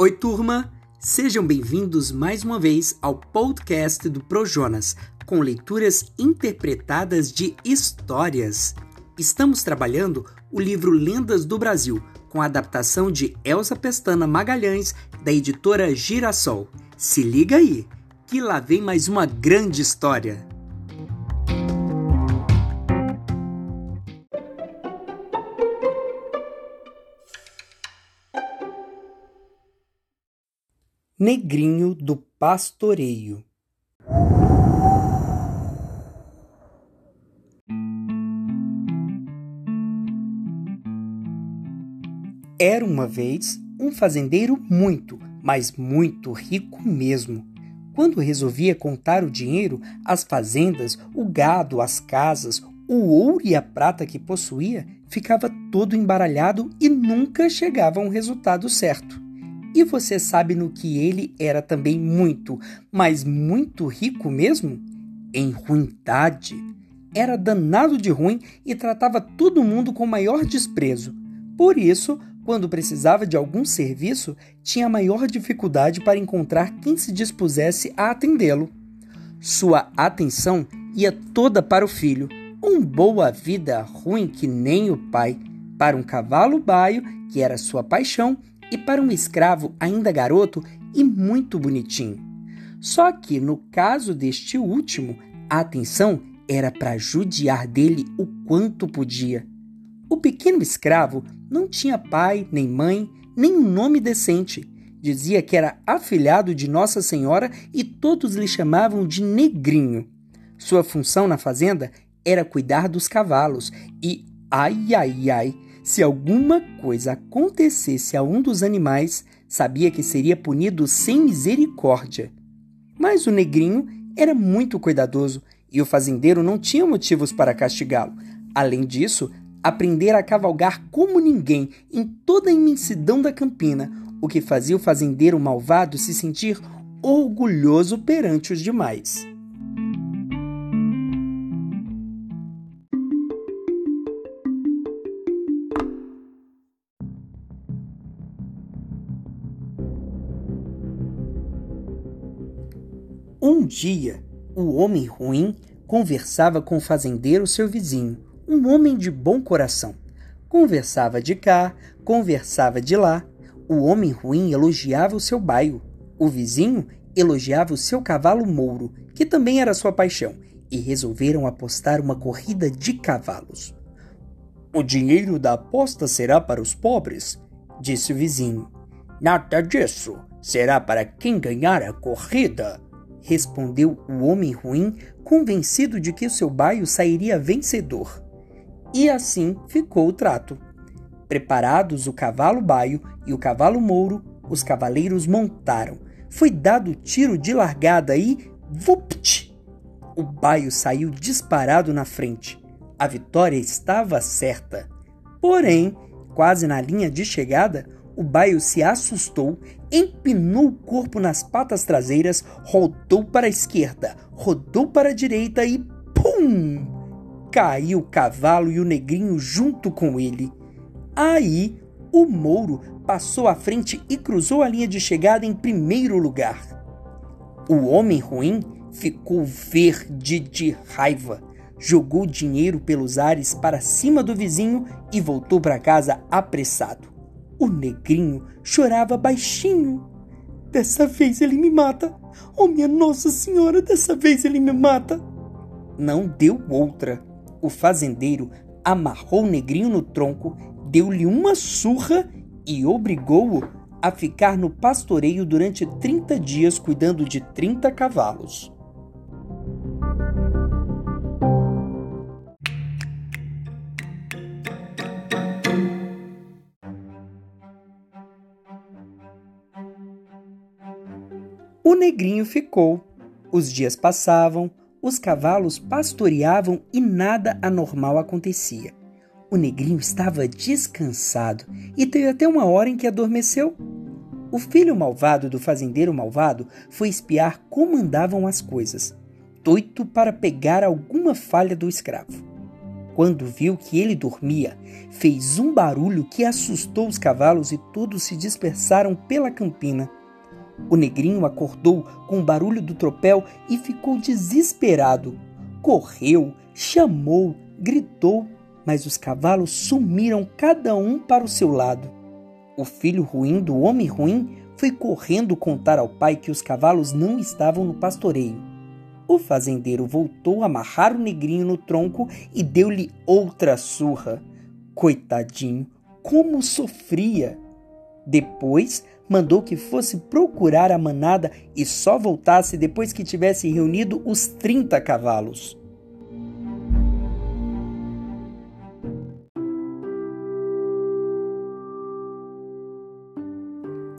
Oi, turma! Sejam bem-vindos mais uma vez ao podcast do Projonas, com leituras interpretadas de histórias. Estamos trabalhando o livro Lendas do Brasil, com a adaptação de Elsa Pestana Magalhães, da editora Girassol. Se liga aí, que lá vem mais uma grande história. Negrinho do Pastoreio Era uma vez um fazendeiro muito, mas muito rico mesmo. Quando resolvia contar o dinheiro, as fazendas, o gado, as casas, o ouro e a prata que possuía, ficava todo embaralhado e nunca chegava a um resultado certo. E você sabe no que ele era também muito, mas muito rico mesmo? Em ruindade. Era danado de ruim e tratava todo mundo com maior desprezo. Por isso, quando precisava de algum serviço, tinha maior dificuldade para encontrar quem se dispusesse a atendê-lo. Sua atenção ia toda para o filho, um boa vida ruim que nem o pai, para um cavalo baio, que era sua paixão, e para um escravo ainda garoto e muito bonitinho. Só que no caso deste último, a atenção era para judiar dele o quanto podia. O pequeno escravo não tinha pai, nem mãe, nem um nome decente. Dizia que era afilhado de Nossa Senhora e todos lhe chamavam de Negrinho. Sua função na fazenda era cuidar dos cavalos e, ai, ai, ai, se alguma coisa acontecesse a um dos animais, sabia que seria punido sem misericórdia. Mas o negrinho era muito cuidadoso e o fazendeiro não tinha motivos para castigá-lo. Além disso, aprendera a cavalgar como ninguém em toda a imensidão da campina, o que fazia o fazendeiro malvado se sentir orgulhoso perante os demais. Dia, o homem ruim conversava com o fazendeiro seu vizinho, um homem de bom coração. Conversava de cá, conversava de lá. O homem ruim elogiava o seu baio. O vizinho elogiava o seu cavalo mouro, que também era sua paixão, e resolveram apostar uma corrida de cavalos. O dinheiro da aposta será para os pobres, disse o vizinho. Nada disso. Será para quem ganhar a corrida respondeu o homem ruim, convencido de que o seu baio sairia vencedor. E assim ficou o trato. Preparados o cavalo baio e o cavalo mouro, os cavaleiros montaram. Foi dado tiro de largada e vupt! O baio saiu disparado na frente. A vitória estava certa. Porém, quase na linha de chegada, o baio se assustou, empinou o corpo nas patas traseiras, rodou para a esquerda, rodou para a direita e pum! Caiu o cavalo e o negrinho junto com ele. Aí, o mouro passou à frente e cruzou a linha de chegada em primeiro lugar. O homem ruim ficou verde de raiva, jogou dinheiro pelos ares para cima do vizinho e voltou para casa apressado. O negrinho chorava baixinho. Dessa vez ele me mata. Oh, minha Nossa Senhora, dessa vez ele me mata. Não deu outra. O fazendeiro amarrou o negrinho no tronco, deu-lhe uma surra e obrigou-o a ficar no pastoreio durante 30 dias cuidando de 30 cavalos. Negrinho ficou. Os dias passavam, os cavalos pastoreavam e nada anormal acontecia. O negrinho estava descansado e teve até uma hora em que adormeceu. O filho malvado do fazendeiro malvado foi espiar como andavam as coisas, doito para pegar alguma falha do escravo. Quando viu que ele dormia, fez um barulho que assustou os cavalos e todos se dispersaram pela campina. O negrinho acordou com o barulho do tropel e ficou desesperado. Correu, chamou, gritou, mas os cavalos sumiram cada um para o seu lado. O filho ruim do homem ruim foi correndo contar ao pai que os cavalos não estavam no pastoreio. O fazendeiro voltou a amarrar o negrinho no tronco e deu-lhe outra surra. Coitadinho, como sofria! Depois mandou que fosse procurar a manada e só voltasse depois que tivesse reunido os trinta cavalos.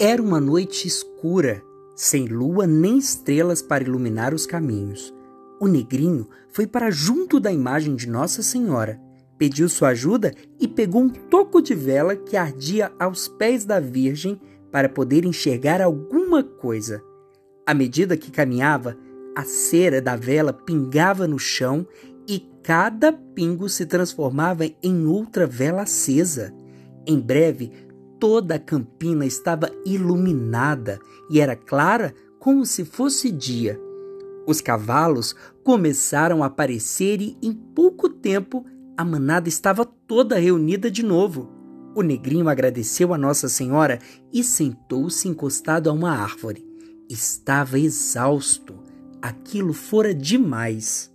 Era uma noite escura sem lua nem estrelas para iluminar os caminhos. O negrinho foi para junto da imagem de Nossa Senhora, pediu sua ajuda e pegou um toco de vela que ardia aos pés da Virgem para poder enxergar alguma coisa. À medida que caminhava, a cera da vela pingava no chão e cada pingo se transformava em outra vela acesa. Em breve, toda a campina estava iluminada e era clara como se fosse dia. Os cavalos começaram a aparecer e, em pouco tempo, a manada estava toda reunida de novo. O negrinho agradeceu a Nossa Senhora e sentou-se encostado a uma árvore. Estava exausto. Aquilo fora demais.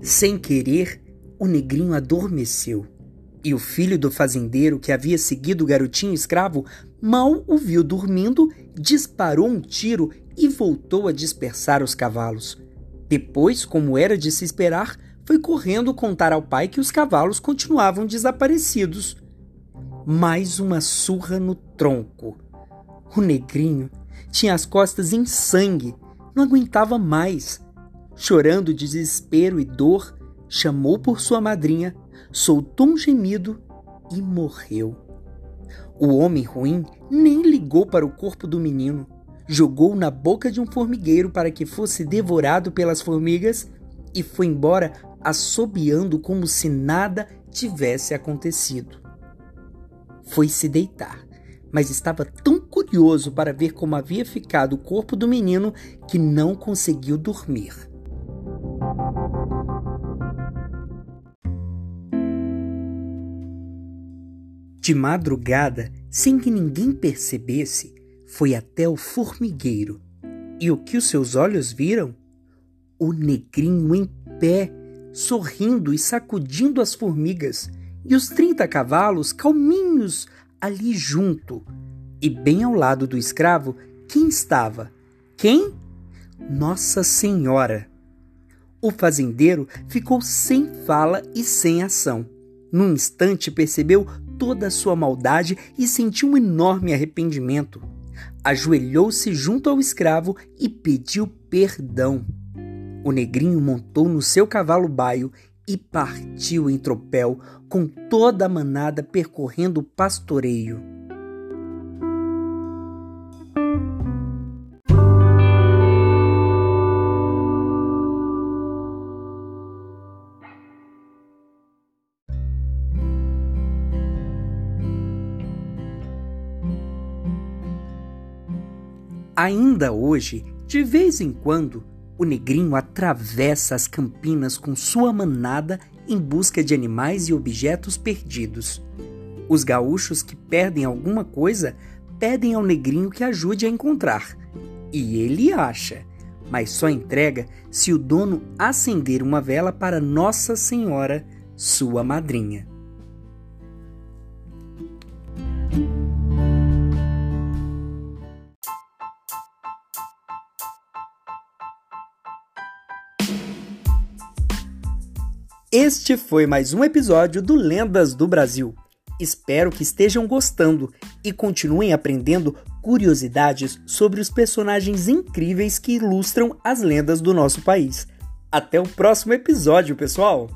Sem querer, o negrinho adormeceu. E o filho do fazendeiro que havia seguido o garotinho escravo mal o viu dormindo, disparou um tiro e voltou a dispersar os cavalos. Depois, como era de se esperar, foi correndo contar ao pai que os cavalos continuavam desaparecidos. Mais uma surra no tronco. O negrinho tinha as costas em sangue, não aguentava mais chorando de desespero e dor, chamou por sua madrinha, soltou um gemido e morreu. O homem ruim nem ligou para o corpo do menino, jogou na boca de um formigueiro para que fosse devorado pelas formigas e foi embora assobiando como se nada tivesse acontecido. Foi se deitar, mas estava tão curioso para ver como havia ficado o corpo do menino que não conseguiu dormir. De madrugada, sem que ninguém percebesse, foi até o formigueiro. E o que os seus olhos viram? O negrinho em pé, sorrindo e sacudindo as formigas, e os trinta cavalos calminhos ali junto. E bem ao lado do escravo, quem estava? Quem? Nossa Senhora. O fazendeiro ficou sem fala e sem ação. Num instante percebeu toda a sua maldade e sentiu um enorme arrependimento. Ajoelhou-se junto ao escravo e pediu perdão. O negrinho montou no seu cavalo baio e partiu em tropel, com toda a manada percorrendo o pastoreio. Ainda hoje, de vez em quando, o negrinho atravessa as campinas com sua manada em busca de animais e objetos perdidos. Os gaúchos que perdem alguma coisa pedem ao negrinho que ajude a encontrar. E ele acha, mas só entrega se o dono acender uma vela para Nossa Senhora, sua madrinha. Este foi mais um episódio do Lendas do Brasil. Espero que estejam gostando e continuem aprendendo curiosidades sobre os personagens incríveis que ilustram as lendas do nosso país. Até o próximo episódio, pessoal!